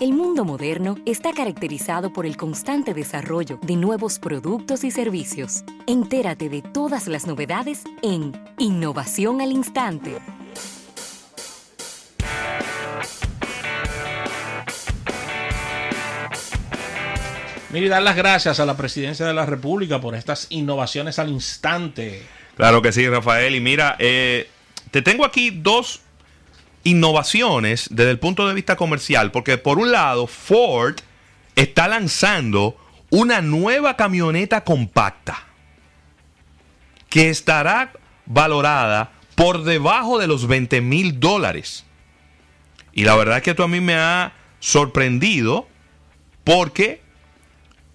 El mundo moderno está caracterizado por el constante desarrollo de nuevos productos y servicios. Entérate de todas las novedades en Innovación al Instante. Mire, dar las gracias a la Presidencia de la República por estas innovaciones al instante. Claro que sí, Rafael. Y mira, eh, te tengo aquí dos innovaciones desde el punto de vista comercial, porque por un lado, Ford está lanzando una nueva camioneta compacta que estará valorada por debajo de los 20 mil dólares. Y la verdad que esto a mí me ha sorprendido porque,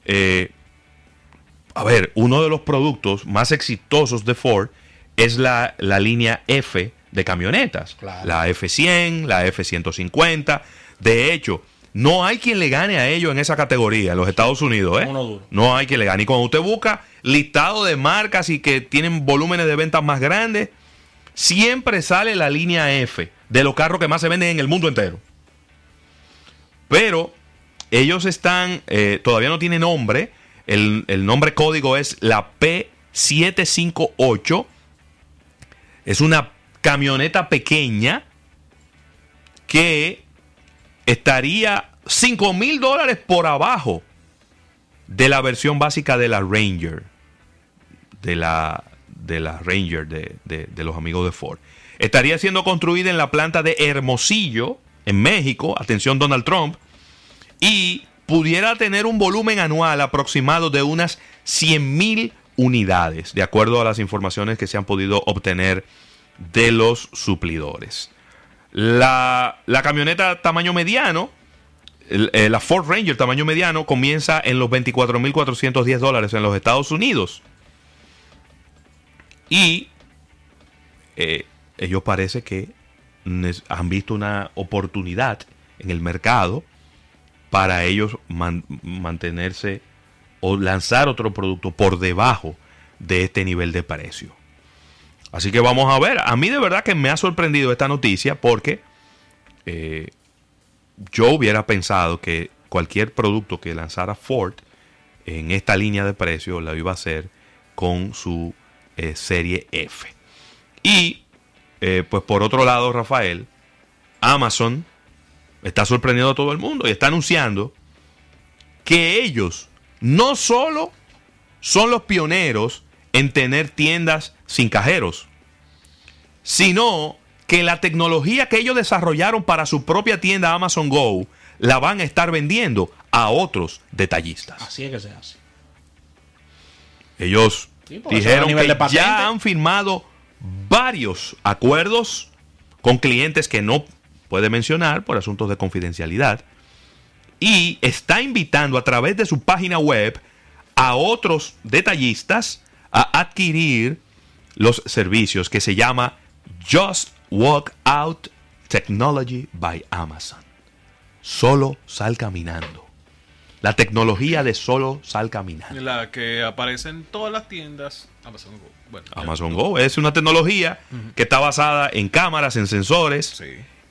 eh, a ver, uno de los productos más exitosos de Ford es la, la línea F de camionetas. La F100, la F150. De hecho, no hay quien le gane a ellos en esa categoría en los Estados Unidos. ¿eh? No hay quien le gane. Y cuando usted busca listado de marcas y que tienen volúmenes de ventas más grandes, siempre sale la línea F de los carros que más se venden en el mundo entero. Pero ellos están, eh, todavía no tiene nombre. El, el nombre código es la P758. Es una camioneta pequeña que estaría 5 mil dólares por abajo de la versión básica de la Ranger. De la, de la Ranger de, de, los amigos de Ford. Estaría siendo construida en la planta de Hermosillo, en México. Atención, Donald Trump. Y pudiera tener un volumen anual aproximado de unas 100 mil unidades, de acuerdo a las informaciones que se han podido obtener de los suplidores. La, camioneta tamaño mediano, eh, la Ford Ranger tamaño mediano, comienza en los 24.410 dólares en los Estados Unidos. Y eh, ellos parece que han visto una oportunidad en el mercado para ellos mantenerse o lanzar otro producto por debajo de este nivel de precio. Así que vamos a ver. A mí de verdad que me ha sorprendido esta noticia porque eh, yo hubiera pensado que cualquier producto que lanzara Ford en esta línea de precio la iba a hacer con su eh, serie F. Y eh, pues por otro lado, Rafael, Amazon está sorprendiendo a todo el mundo y está anunciando que ellos no solo son los pioneros en tener tiendas sin cajeros, sino que la tecnología que ellos desarrollaron para su propia tienda Amazon Go la van a estar vendiendo a otros detallistas. Así es que se hace. Ellos dijeron que ya han firmado varios acuerdos con clientes que no puede mencionar por asuntos de confidencialidad y está invitando a través de su página web a otros detallistas a adquirir los servicios que se llama Just Walk Out Technology by Amazon. Solo sal caminando. La tecnología de solo sal caminando. La que aparece en todas las tiendas Amazon Go. Amazon Go es una tecnología que está basada en cámaras, en sensores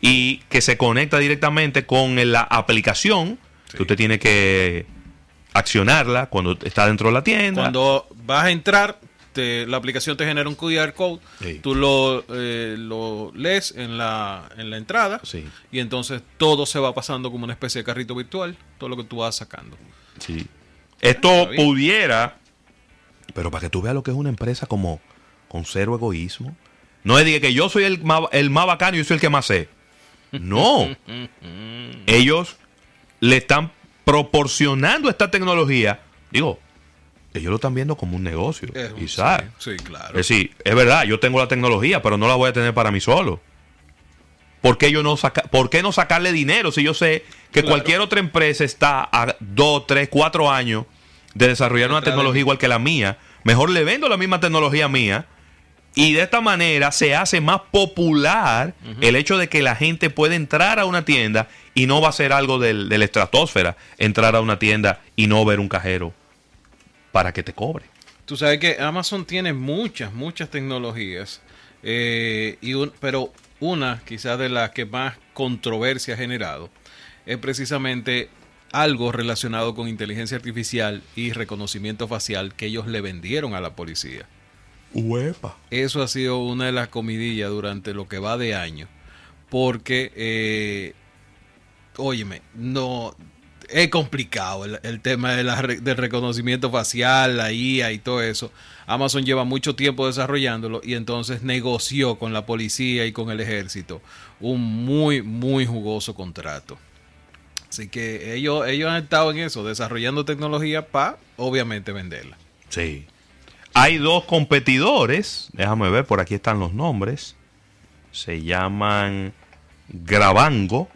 y que se conecta directamente con la aplicación que usted tiene que accionarla cuando está dentro de la tienda. Cuando vas a entrar, la aplicación te genera un QR code, tú lo, eh, lo lees en la, en la entrada y entonces todo se va pasando como una especie de carrito virtual, todo lo que tú vas sacando. Sí. Esto pudiera, pero para que tú veas lo que es una empresa como con cero egoísmo, no es de que yo soy el más, el más bacano y yo soy el que más sé. No. Ellos le están proporcionando esta tecnología. Digo, ellos lo están viendo como un negocio. Sí, claro. Es decir, es verdad, yo tengo la tecnología, pero no la voy a tener para mí solo. ¿Por qué, yo no saca, ¿Por qué no sacarle dinero si yo sé que cualquier otra empresa está a 2, 3, 4 años de desarrollar una tecnología igual que la mía? Mejor le vendo la misma tecnología mía y de esta manera se hace más popular el hecho de que la gente puede entrar a una tienda y no va a ser algo del, de la estratosfera entrar a una tienda y no ver un cajero para que te cobre. Tú sabes que Amazon tiene muchas, muchas tecnologías, eh, y pero una quizás de las que más controversia ha generado es precisamente algo relacionado con inteligencia artificial y reconocimiento facial que ellos le vendieron a la policía. Uepa. Eso ha sido una de las comidillas durante lo que va de año. Porque, eh, óyeme, no, es complicado el, tema de la, del reconocimiento facial, la IA y todo eso. Amazon lleva mucho tiempo desarrollándolo y entonces negoció con la policía y con el ejército un muy, muy jugoso contrato. Así que ellos, ellos han estado en eso, desarrollando tecnología para, obviamente, venderla. Sí. Hay dos competidores, déjame ver, por aquí están los nombres. Se llaman Grabango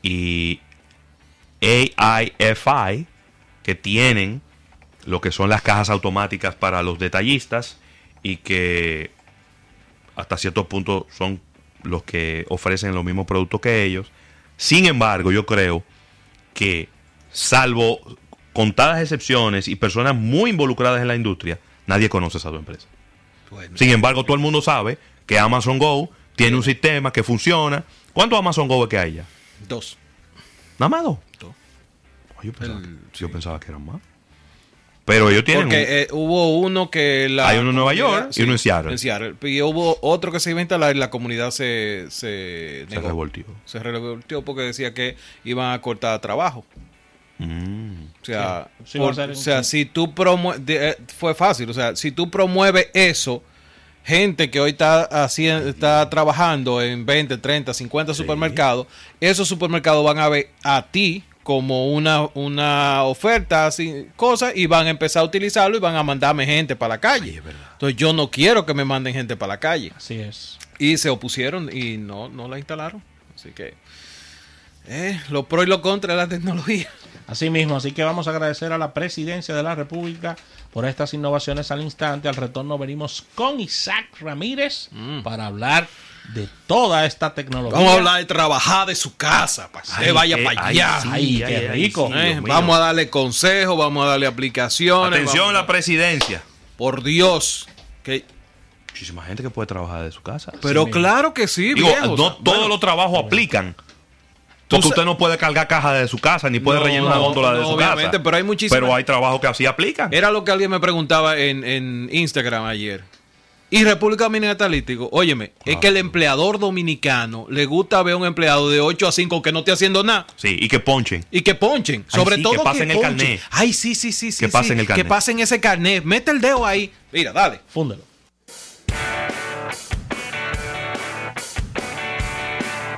y AIFI, que tienen lo que son las cajas automáticas para los detallistas y que hasta cierto punto son los que ofrecen los mismos productos que ellos. Sin embargo, yo creo que, salvo contadas excepciones y personas muy involucradas en la industria, nadie conoce esa dos empresas. Sin embargo, todo el mundo sabe que Amazon Go tiene un sistema que funciona. ¿Cuántos Amazon Go es que hay ya? Dos. ¿Nada más dos? yo pensaba que eran más. Pero ellos tienen. Porque eh, hubo uno que. La Hay uno en Nueva York y uno en Seattle. En Seattle. Y hubo otro que se iba a instalar y la comunidad se. Se, se revoltió. Se revoltió porque decía que iban a cortar trabajo. Mm. O sea, o sea si tú promueves. Eh, fue fácil. O sea, si tú promueves eso. Gente que hoy está haciendo, está trabajando en 20, 30, 50 supermercados, esos supermercados van a ver a ti como una, una oferta, así, cosas, y van a empezar a utilizarlo y van a mandarme gente para la calle. Entonces yo no quiero que me manden gente para la calle. Así es. Y se opusieron y no, no la instalaron. Así que eh, lo pro y lo contra de la tecnología. Así mismo, así que vamos a agradecer a la presidencia de la República por estas innovaciones al instante. Al retorno venimos con Isaac Ramírez mm. para hablar de toda esta tecnología. Vamos a hablar de trabajar de su casa, para que vaya para allá. Ay, qué rico. Eh, vamos a darle consejos, vamos a darle aplicaciones. Atención a la presidencia. Por Dios. Que... Muchísima gente que puede trabajar de su casa. Pero claro que sí. Digo, no todos los trabajos aplican. Porque usted no puede cargar caja de su casa, ni puede rellenar una góndola de su obviamente, Pero hay muchísimas. Pero hay trabajos que así aplican. Era lo que alguien me preguntaba en, en Instagram ayer. Y República Dominicana digo, óyeme, es que el empleador dominicano le gusta ver a un empleado de 8 a 5 que no esté haciendo nada. Sí, y que ponchen. Y que ponchen. Sobre todo que pasen el carnet. Ay, sí, sí, sí. Que pasen el carnet. Que pasen ese carnet. Mete el dedo ahí. Mira, dale. Fúndelo.